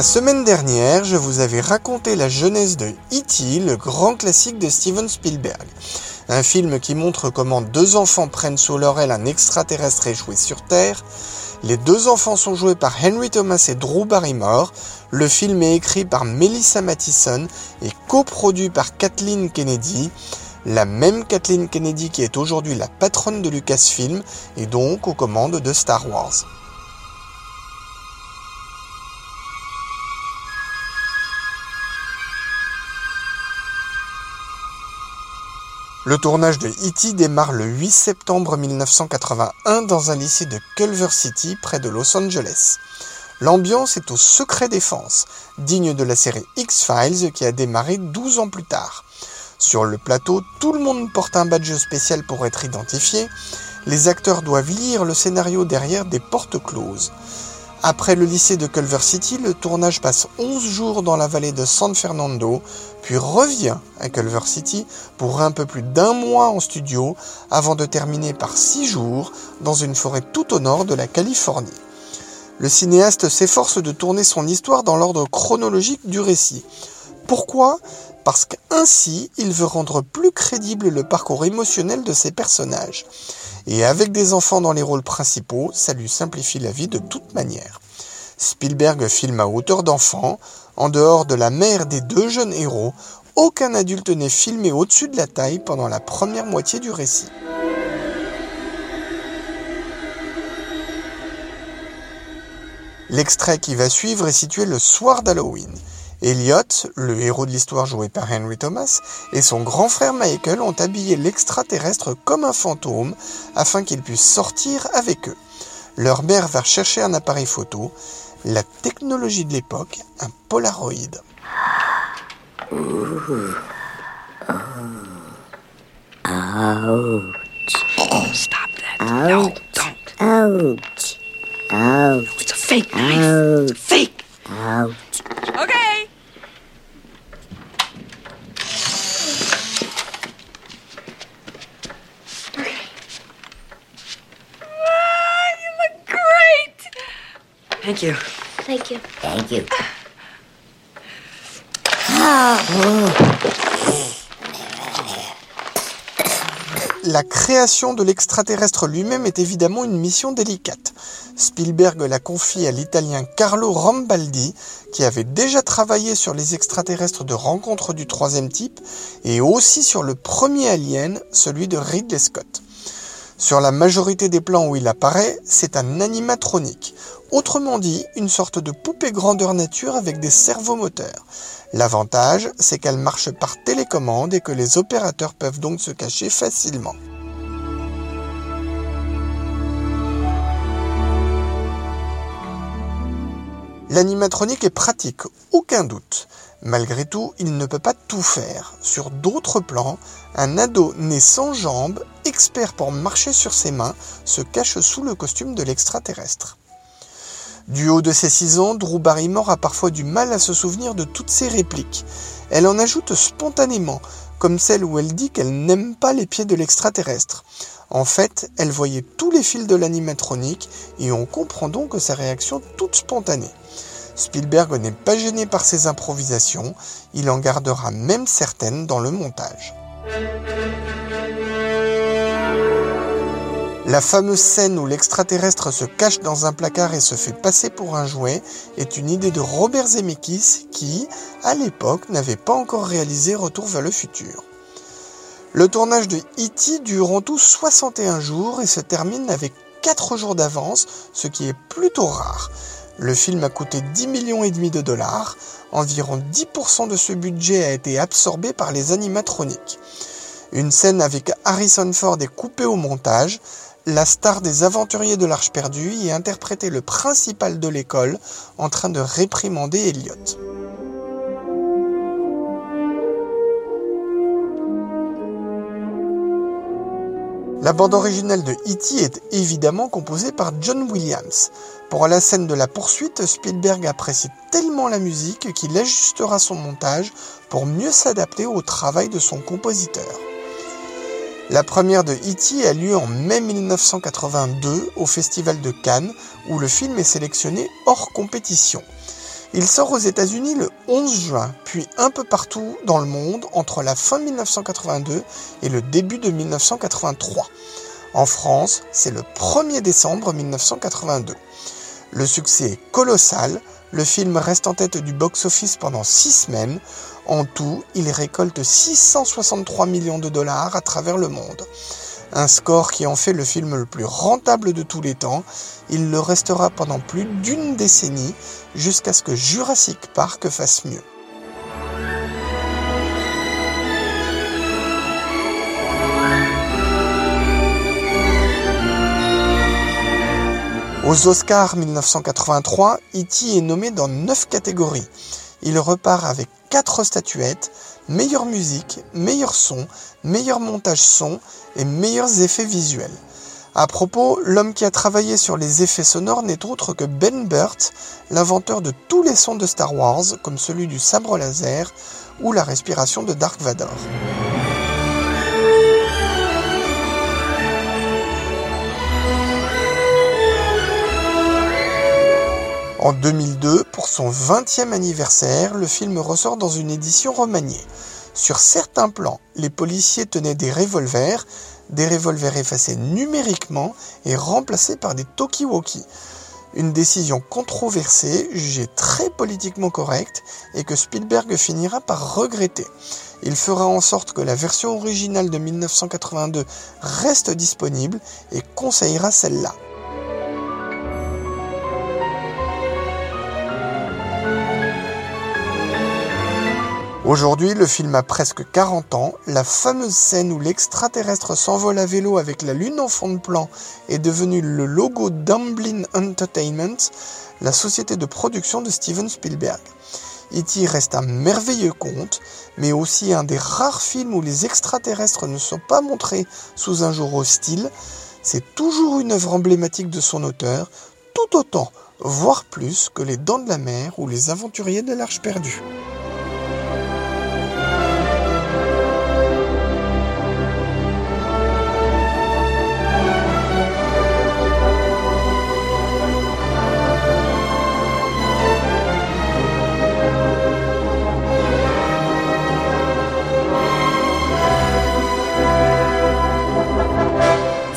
La semaine dernière, je vous avais raconté la jeunesse de E.T., le grand classique de Steven Spielberg. Un film qui montre comment deux enfants prennent sous leur aile un extraterrestre échoué sur Terre. Les deux enfants sont joués par Henry Thomas et Drew Barrymore. Le film est écrit par Melissa Mathison et coproduit par Kathleen Kennedy. La même Kathleen Kennedy qui est aujourd'hui la patronne de Lucasfilm et donc aux commandes de Star Wars. Le tournage de E.T. démarre le 8 septembre 1981 dans un lycée de Culver City près de Los Angeles. L'ambiance est au secret défense, digne de la série X-Files qui a démarré 12 ans plus tard. Sur le plateau, tout le monde porte un badge spécial pour être identifié. Les acteurs doivent lire le scénario derrière des portes closes. Après le lycée de Culver City, le tournage passe 11 jours dans la vallée de San Fernando, puis revient à Culver City pour un peu plus d'un mois en studio, avant de terminer par 6 jours dans une forêt tout au nord de la Californie. Le cinéaste s'efforce de tourner son histoire dans l'ordre chronologique du récit. Pourquoi? Parce qu'ainsi, il veut rendre plus crédible le parcours émotionnel de ses personnages. Et avec des enfants dans les rôles principaux, ça lui simplifie la vie de toute manière. Spielberg filme à hauteur d'enfant. En dehors de la mère des deux jeunes héros, aucun adulte n'est filmé au-dessus de la taille pendant la première moitié du récit. L'extrait qui va suivre est situé le soir d'Halloween. Elliot, le héros de l'histoire joué par Henry Thomas, et son grand frère Michael ont habillé l'extraterrestre comme un fantôme afin qu'il puisse sortir avec eux. Leur mère va chercher un appareil photo, la technologie de l'époque, un Polaroid. Stop that. No, don't. Ouch. Ouch. It's a fake knife. It's a fake. Ouch. Okay. Ah, you look great. Thank you. Thank you. Thank you. La création de l'extraterrestre lui-même est évidemment une mission délicate. Spielberg la confie à l'italien Carlo Rambaldi, qui avait déjà travaillé sur les extraterrestres de rencontre du troisième type, et aussi sur le premier Alien, celui de Ridley Scott. Sur la majorité des plans où il apparaît, c'est un animatronique, autrement dit une sorte de poupée grandeur nature avec des servomoteurs. L'avantage, c'est qu'elle marche par télécommande et que les opérateurs peuvent donc se cacher facilement. L'animatronique est pratique, aucun doute. Malgré tout, il ne peut pas tout faire. Sur d'autres plans, un ado né sans jambes, pour marcher sur ses mains, se cache sous le costume de l'extraterrestre. Du haut de ses 6 ans, Drew Barrymore a parfois du mal à se souvenir de toutes ses répliques. Elle en ajoute spontanément, comme celle où elle dit qu'elle n'aime pas les pieds de l'extraterrestre. En fait, elle voyait tous les fils de l'animatronique et on comprend donc sa réaction toute spontanée. Spielberg n'est pas gêné par ses improvisations, il en gardera même certaines dans le montage. La fameuse scène où l'extraterrestre se cache dans un placard et se fait passer pour un jouet est une idée de Robert Zemeckis qui, à l'époque, n'avait pas encore réalisé Retour vers le futur. Le tournage de E.T. dure en tout 61 jours et se termine avec 4 jours d'avance, ce qui est plutôt rare. Le film a coûté 10 millions et demi de dollars. Environ 10% de ce budget a été absorbé par les animatroniques. Une scène avec Harrison Ford est coupée au montage. La star des aventuriers de l'Arche perdue y interprétait le principal de l'école en train de réprimander Elliot. La bande originale de E.T. est évidemment composée par John Williams. Pour la scène de la poursuite, Spielberg apprécie tellement la musique qu'il ajustera son montage pour mieux s'adapter au travail de son compositeur. La première de E.T. a lieu en mai 1982 au Festival de Cannes où le film est sélectionné hors compétition. Il sort aux États-Unis le 11 juin, puis un peu partout dans le monde entre la fin 1982 et le début de 1983. En France, c'est le 1er décembre 1982. Le succès est colossal, le film reste en tête du box-office pendant 6 semaines. En tout, il récolte 663 millions de dollars à travers le monde un score qui en fait le film le plus rentable de tous les temps. Il le restera pendant plus d'une décennie jusqu'à ce que Jurassic Park fasse mieux. Aux Oscars 1983, E.T. est nommé dans 9 catégories. Il repart avec 4 statuettes, meilleure musique, meilleur son, meilleur montage son et meilleurs effets visuels. À propos, l'homme qui a travaillé sur les effets sonores n'est autre que Ben Burt, l'inventeur de tous les sons de Star Wars, comme celui du sabre laser ou la respiration de Dark Vador. En 2002, pour son 20e anniversaire, le film ressort dans une édition remaniée. Sur certains plans, les policiers tenaient des revolvers, des revolvers effacés numériquement et remplacés par des talkie-walkie. Une décision controversée, jugée très politiquement correcte et que Spielberg finira par regretter. Il fera en sorte que la version originale de 1982 reste disponible et conseillera celle-là. Aujourd'hui, le film a presque 40 ans. La fameuse scène où l'extraterrestre s'envole à vélo avec la Lune en fond de plan est devenue le logo d'Amblin Entertainment, la société de production de Steven Spielberg. E.T. reste un merveilleux conte, mais aussi un des rares films où les extraterrestres ne sont pas montrés sous un jour hostile. C'est toujours une œuvre emblématique de son auteur, tout autant, voire plus, que Les Dents de la Mer ou Les Aventuriers de l'Arche perdue.